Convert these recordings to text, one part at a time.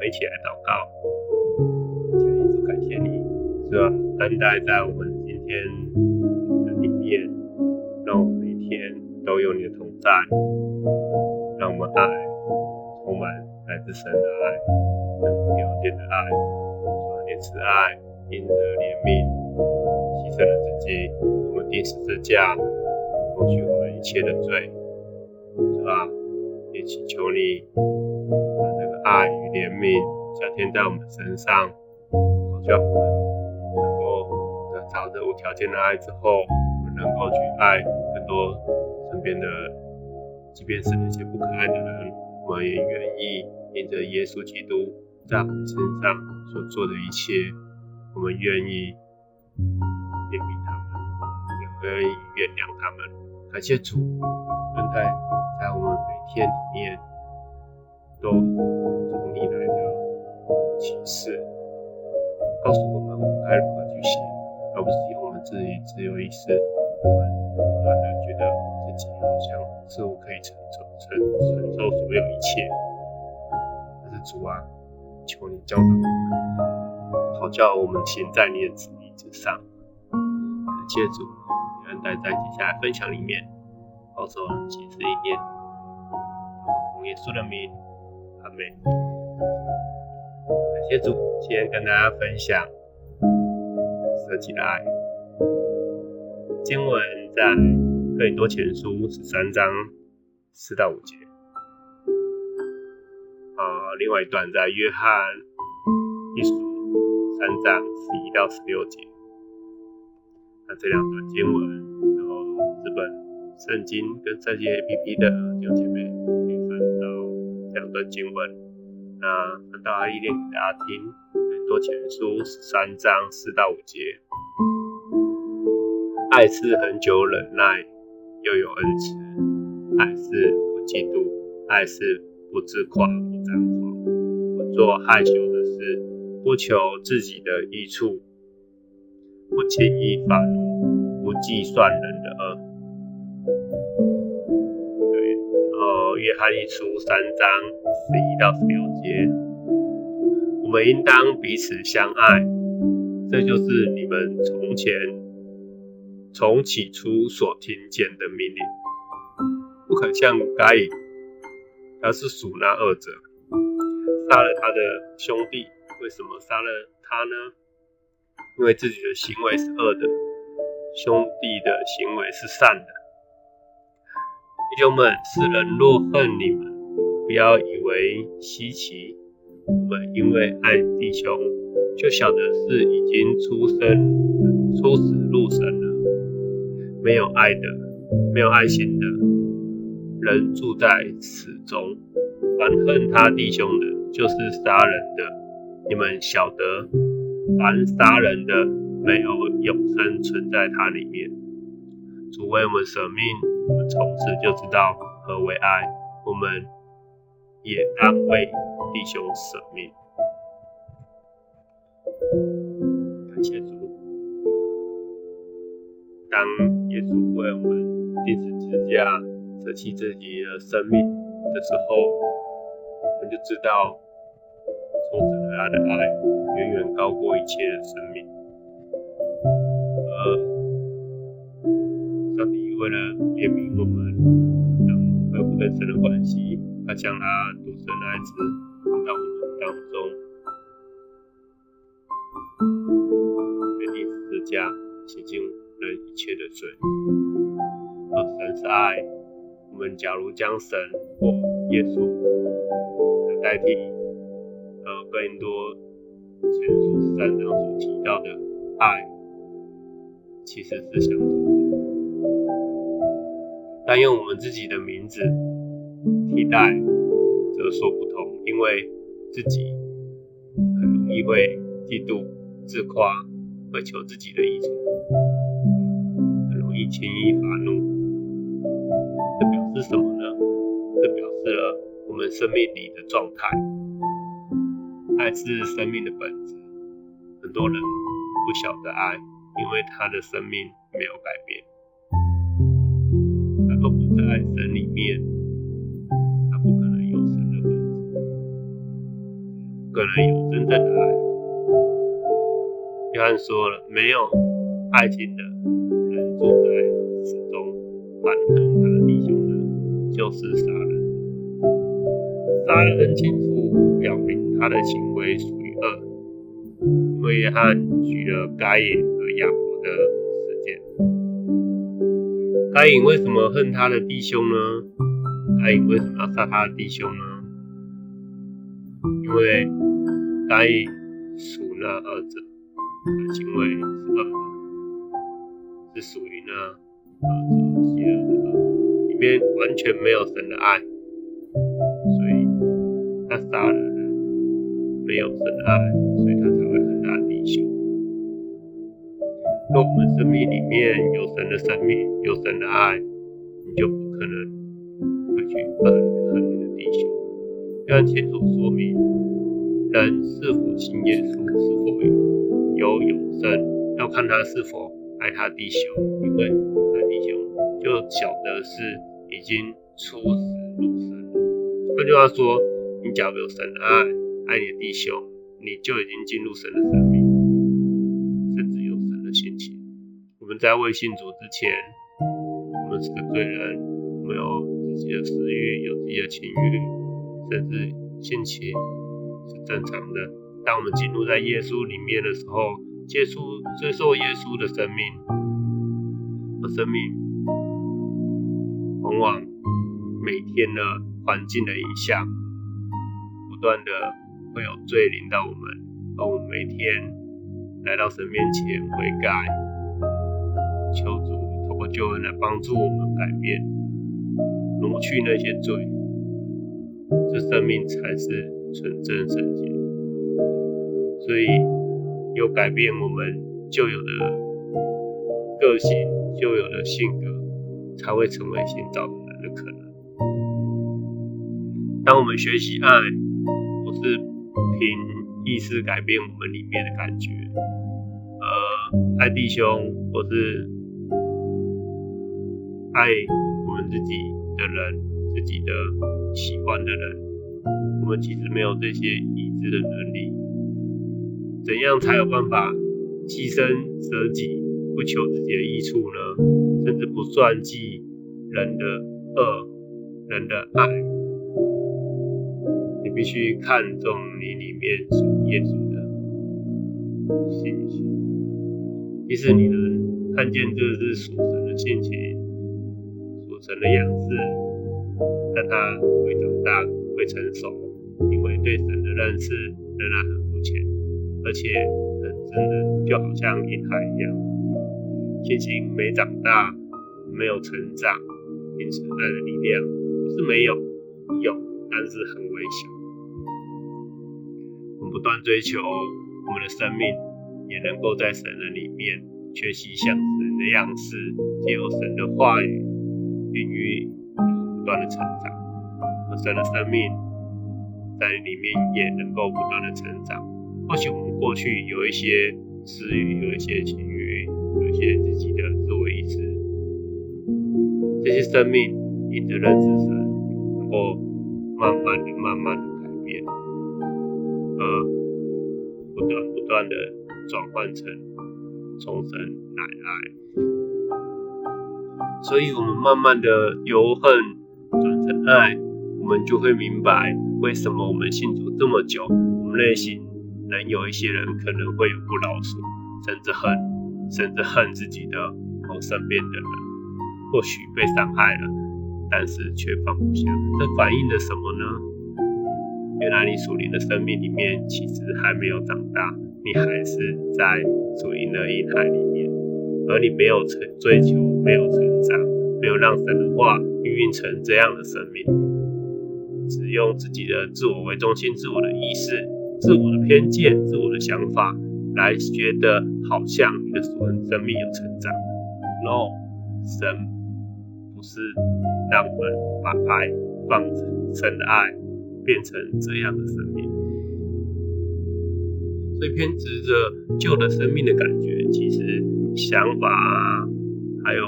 们一起来祷告。耶稣，感谢你，是吧？恩待在我们今天的里面，让我们每天都有你的同在，让我们爱充满来自神的爱，无条件的爱，说你慈爱，因着怜悯，牺牲了自己，我们钉十字架，抹去我们一切的罪，是吧？也祈求你爱与怜悯加添在我们身上，好叫我们能够得着这无条件的爱之后，我们能够去爱更多身边的，即便是那些不可爱的人，我们也愿意因着耶稣基督在我们身上所做的一切，我们愿意怜悯他们，也愿意原谅他们。感谢主，恩待在我们每天里面都启示，告诉我们我们该如何去写，而不是用我们自己只有意识，我们不断的觉得自己好像似乎可以承受承承受所有一切。但是主啊，求你教导我们，好叫我们行在你的旨意之上。感谢主，恩待在接下来分享里面。保守启示一念，奉耶稣的名，阿门。感谢主，今天跟大家分享设计的爱。经文在哥林多前书十三章四到五节，啊，另外一段在约翰一书三章十一到十六节。那这两段经文，然后日本。圣经跟这些 APP 的弟兄姐妹可以翻到这两段经文，那翻到阿一念给大家听。很多前书十三章四到五节，爱是很久忍耐，又有恩慈；爱是不嫉妒，爱是不自夸，不张狂，不做害羞的事，不求自己的益处，不轻易发怒，不计算人的恶。约翰一书三章十一到十六节，我们应当彼此相爱，这就是你们从前从起初所听见的命令。不可像该隐，他是属那恶者，杀了他的兄弟。为什么杀了他呢？因为自己的行为是恶的，兄弟的行为是善的。弟兄们，世人若恨你们，不要以为稀奇。我们因为爱弟兄，就晓得是已经出生、出死入神了。没有爱的，没有爱心的，人住在死中。凡恨他弟兄的，就是杀人的。你们晓得，凡杀人的，没有永生存在他里面。主为我们舍命。我们从此就知道何为爱，我们也当为弟兄舍命。感谢主，当耶稣为我们钉十字架、舍弃自己的生命的时候，我们就知道，从此他的爱远远高过一切的生命。而神的关系，他将他独生的爱子放到我们当中，决定十字架洗净人一切的罪。而神是爱，我们假如将神或耶稣来代替，呃，更多前书十三章所提到的爱，其实是相同的。但用我们自己的名字替代，则说不同，因为自己很容易会嫉妒、自夸，会求自己的益处，很容易轻易发怒。这表示什么呢？这表示了我们生命里的状态。爱是生命的本质，很多人不晓得爱，因为他的生命没有改变。在神里面，他不在神里面可能有真正的爱。约翰说了，没有爱情的人住在死中，反恨他的弟兄的，就是杀人。杀人很清楚表明他的行为属于恶，因为约翰举了该隐和亚伯的事件。该隐为什么恨他的弟兄呢？该隐为什么要杀他的弟兄呢？因为该属那二者，的行为是恶的，是属于那二者邪恶的恶，里面完全没有神的爱。所以他杀了人，没有神的爱，所以他才会恨他弟兄。若我们生命里面有神的生命，有神的爱，你就不可能会去恨恨你的弟兄。要清楚说明，人是否信耶稣，是否有永生，要看他是否爱他弟兄，因为爱弟兄就晓得是已经出死入生。换句话说。你假如有神的爱，爱你的弟兄，你就已经进入神的生命，甚至有神的心情。我们在未信主之前，我们是个罪人，我们有自己的私欲，有自己的情欲，甚至性情正常的。当我们进入在耶稣里面的时候，接触接受耶稣的生命，和生命往往每天的环境的影响。不断的会有罪临到我们，而我们每天来到神面前悔改，求主透过救恩来帮助我们改变，挪去那些罪，这生命才是纯真圣洁。所以有改变我们旧有的个性、旧有的性格，才会成为新造的人的可能。当我们学习爱。不是凭意识改变我们里面的感觉，呃，爱弟兄或是爱我们自己的人，自己的喜欢的人，我们其实没有这些已知的能力。怎样才有办法牺牲舍己，不求自己的益处呢？甚至不算计人的恶，人的爱。你必须看重你里面属耶稣的信心。即使你能看见这是属神的性情、属神的样子，但他会长大、会成熟，对神的认识仍然很肤浅，而且很真的，就好像婴孩一样，信心没长大，没有成长，因此爱的力量不是没有，有，但是很微小。我们不断追求我们的生命，也能够在神的里面学习像神的样式，借由神的话语孕育，不断的成长。而神的生命在里面也能够不断的成长。或许我们过去有一些私欲，有一些情欲，有一些自己的自我意识，这些生命因着认知神，能够慢慢的、慢慢的改变。而不断不断的转换成重生乃爱，所以我们慢慢的由恨转成爱，我们就会明白为什么我们信主这么久，我们内心能有一些人可能会有不老实，甚至恨，甚至恨自己的或身边的人，或许被伤害了，但是却放不下，这反映了什么呢？原来你属灵的生命里面其实还没有长大，你还是在属灵的婴孩里面，而你没有成追求，没有成长，没有让神的话孕育成这样的生命，用自己的自我为中心、自我的意识、自我的偏见、自我的想法来觉得好像你的属灵生命有成长。No，神不是让我们把爱放成神的爱。变成这样的生命，所以偏执着旧的生命的感觉，其实想法啊，还有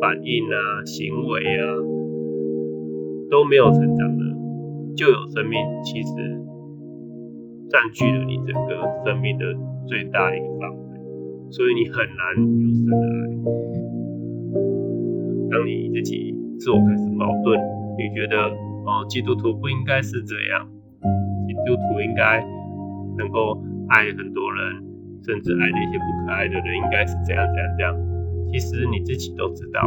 反应啊、行为啊，都没有成长的。就有生命其实占据了你整个生命的最大一个范围，所以你很难有神的爱。当你自己自我开始矛盾，你觉得哦，基督徒不应该是这样，基督徒应该能够爱很多人，甚至爱那些不可爱的人，应该是这样这样这样。其实你自己都知道，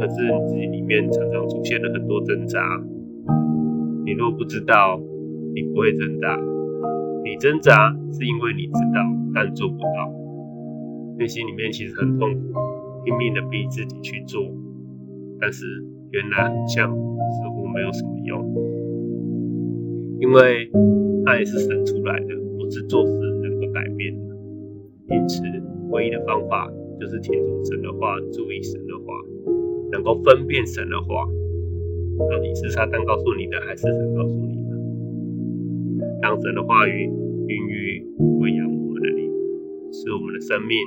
可是你自己里面常常出现了很多挣扎。你若不知道，你不会挣扎。你挣扎是因为你知道，但做不到。内心里面其实很痛苦，拼命的逼自己去做，但是原来好像似乎没有什么用。因为爱是生出来的，不是做事能够改变的。因此，唯一的方法就是听从神的话，注意神的话，能够分辨神的话。到底是撒旦告诉你的，还是神告诉你的？当神的话语孕育、喂养我们的灵，使我们的生命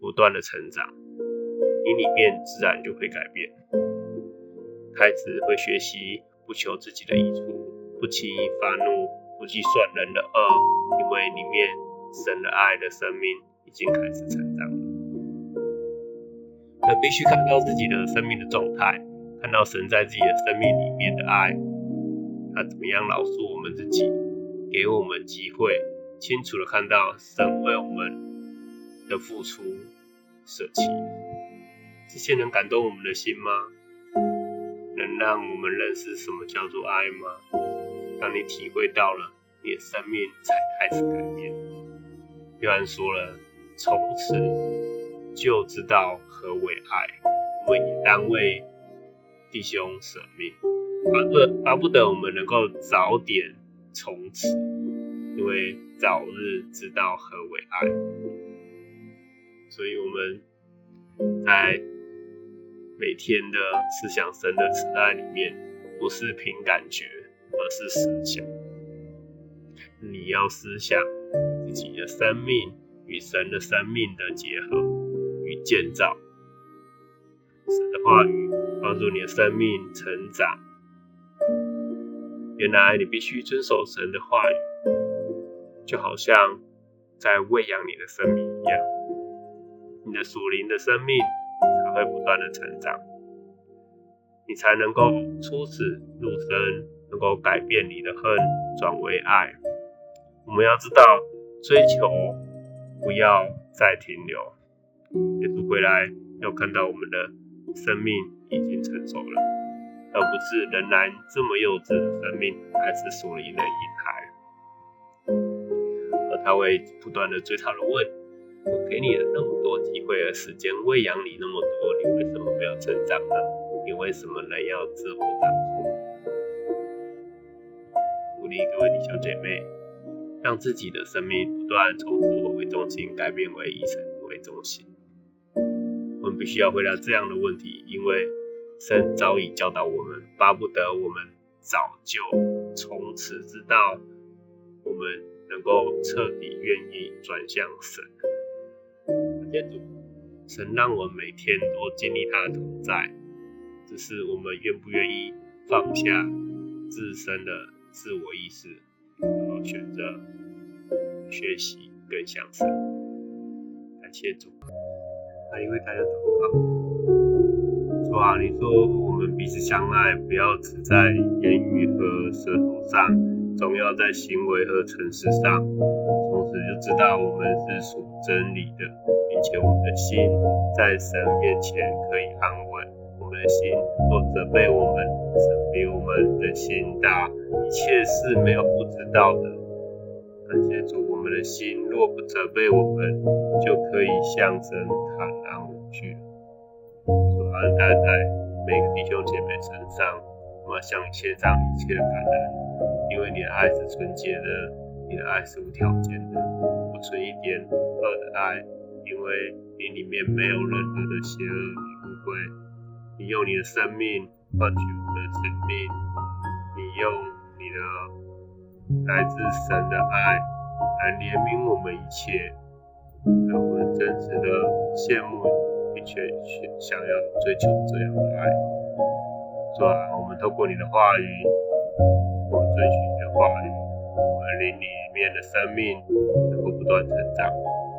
不断的成长，你里面自然就会改变。开始会学习不求自己的益处，不轻易发怒，不计算人的恶，因为里面神的爱的生命已经开始成长了。人必须看到自己的生命的状态。看到神在自己的生命里面的爱，他怎么样饶恕我们自己，给我们机会，清楚的看到神为我们的付出舍弃，这些能感动我们的心吗？能让我们认识什么叫做爱吗？当你体会到了，你的生命才开始改变。约翰说了，从此就知道何为爱。我们以单位。弟兄舍命，巴不巴不得我们能够早点从此，因为早日知道何为爱。所以我们在每天的思想神的慈爱里面，不是凭感觉，而是思想。你要思想自己的生命与神的生命的结合与建造。神的话语帮助你的生命成长。原来你必须遵守神的话语，就好像在喂养你的生命一样，你的属灵的生命才会不断的成长，你才能够出死入生，能够改变你的恨转为爱。我们要知道，追求不要再停留，耶稣回来要看到我们的。生命已经成熟了，而不是仍然这么幼稚的生命，还是属灵的婴孩。而他会不断的追讨的问：我给你了那么多机会和时间，喂养你那么多，你为什么没有成长呢？你为什么仍要自我掌控？鼓励各位弟兄姐妹，让自己的生命不断从自我为中心，改变为以神为中心。不需要回答这样的问题，因为神早已教导我们，巴不得我们早就从此知道，我们能够彻底愿意转向神。感主，神让我每天都经历他的同在，只是我们愿不愿意放下自身的自我意识，然后选择学习更像神。感谢主。还因为大家祷告，说啊，你说我们彼此相爱，不要只在言语和舌头上，总要在行为和诚实上。从此就知道我们是属真理的，并且我们的心在神面前可以安稳。我们的心若责备我们，神比我们的心大，一切是没有不知道的。感谢主，我们的心若不责备我们，就可以向神坦然无惧。主啊，带在每个弟兄姐妹身上，我们向你献上一切的感恩，因为你的爱是纯洁的，你的爱是无条件的，不存一点恶的爱，因为你里面没有任何的邪恶与污秽。你用你的生命换取我们的生命，你用你的。来自神的爱来怜悯我们一切，让我们真实的羡慕，并且想要追求这样的爱。主啊，我们透过你的话语，我们遵循你的话语，我们灵里面的生命能够不断成长，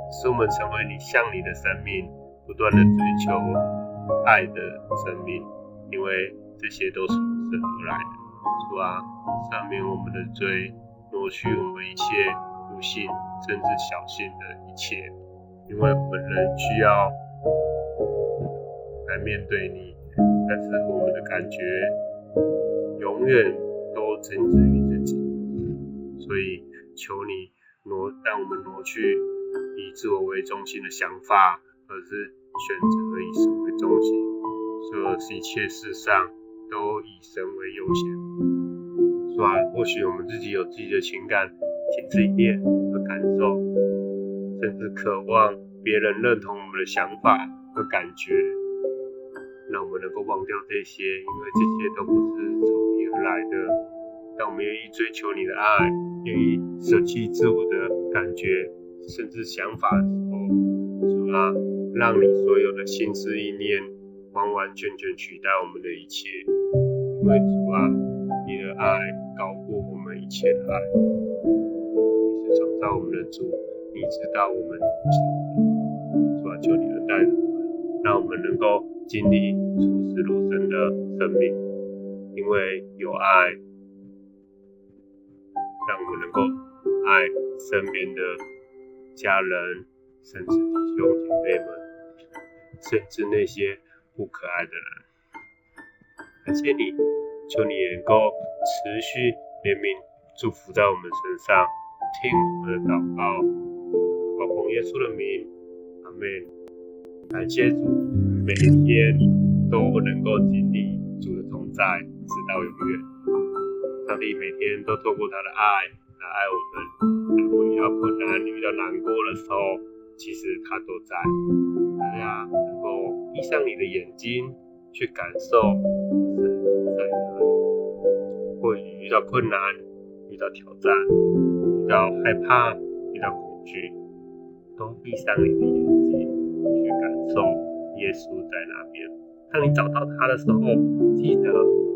使我们成为你像你的生命，不断的追求爱的生命，因为这些都是从神而来的。主啊，上面我们的罪，挪去我们一切不幸甚至小幸的一切，因为我们人需要来面对你，但是我们的感觉永远都仅止于自己，所以求你挪，让我们挪去以自我为中心的想法，而是选择以神为中心，说一切事上。都以神为优先，是吧？或许我们自己有自己的情感、情意念和感受，甚至渴望别人认同我们的想法和感觉，让我们能够忘掉这些，因为这些都不是从你而来的。当我们愿意追求你的爱，愿意舍弃自我的感觉甚至想法的时候，主啊，让你所有的心思意念完完全全取代我们的一切。因为主啊，你的爱高过我们一切的爱。你是创造我们的主，你知道我们想的。主啊，求你能带领我们，让我们能够经历出世入生的生命。因为有爱，让我们能够爱身边的家人，甚至弟兄姐妹们，甚至那些不可爱的人。感谢你，求你能够持续怜悯、祝福在我们身上，听我们的祷告，我奉耶稣的名，阿门。感谢主，每一天都能够经历主的同在，直到永远。上帝每天都透过他的爱来爱我们，当我遇到困难、遇到难过的时候，其实他都在。大家闭上你的眼睛，去感受神。在哪里？或许遇到困难、遇到挑战、遇到害怕、遇到恐惧，都闭上你的眼睛，去感受耶稣在那边。当你找到他的时候，记得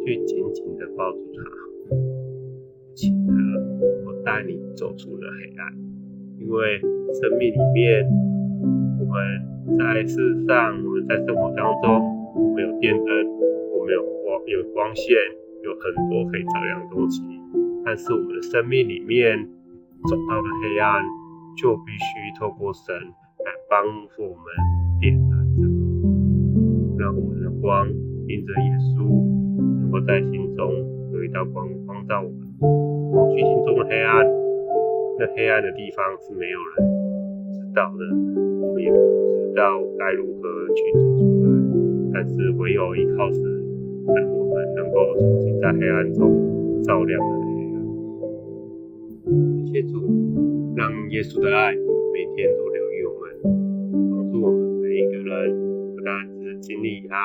去紧紧的抱住他，记得我带你走出了黑暗。因为生命里面，我们在世上，我们在生活当中，我们有电灯。我们有光，有光线，有很多可以照亮的东西。但是我们的生命里面走到了黑暗，就必须透过神来帮助我们点燃这个光，让我们的光因着耶稣能够在心中有一道光光照我们，去心中的黑暗。那黑暗的地方是没有人知道的，我也不知道该如何去走出来。但是唯有依靠神。让我们能够重新在黑暗中照亮了黑暗。感谢主，让耶稣的爱每天都留于我们，帮助我们每一个人，不但只经历它，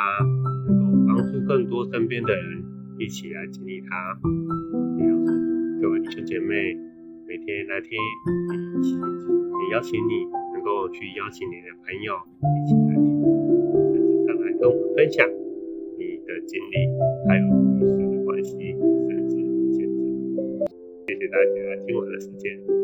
能够帮助更多身边的人一起来经历它。也邀请各位弟兄姐妹每天来听，也邀请你去邀请你的朋友一起来听，甚至上来跟我们分享你。的经历，还有与神的关系，甚至见证。谢谢大家今晚的时间。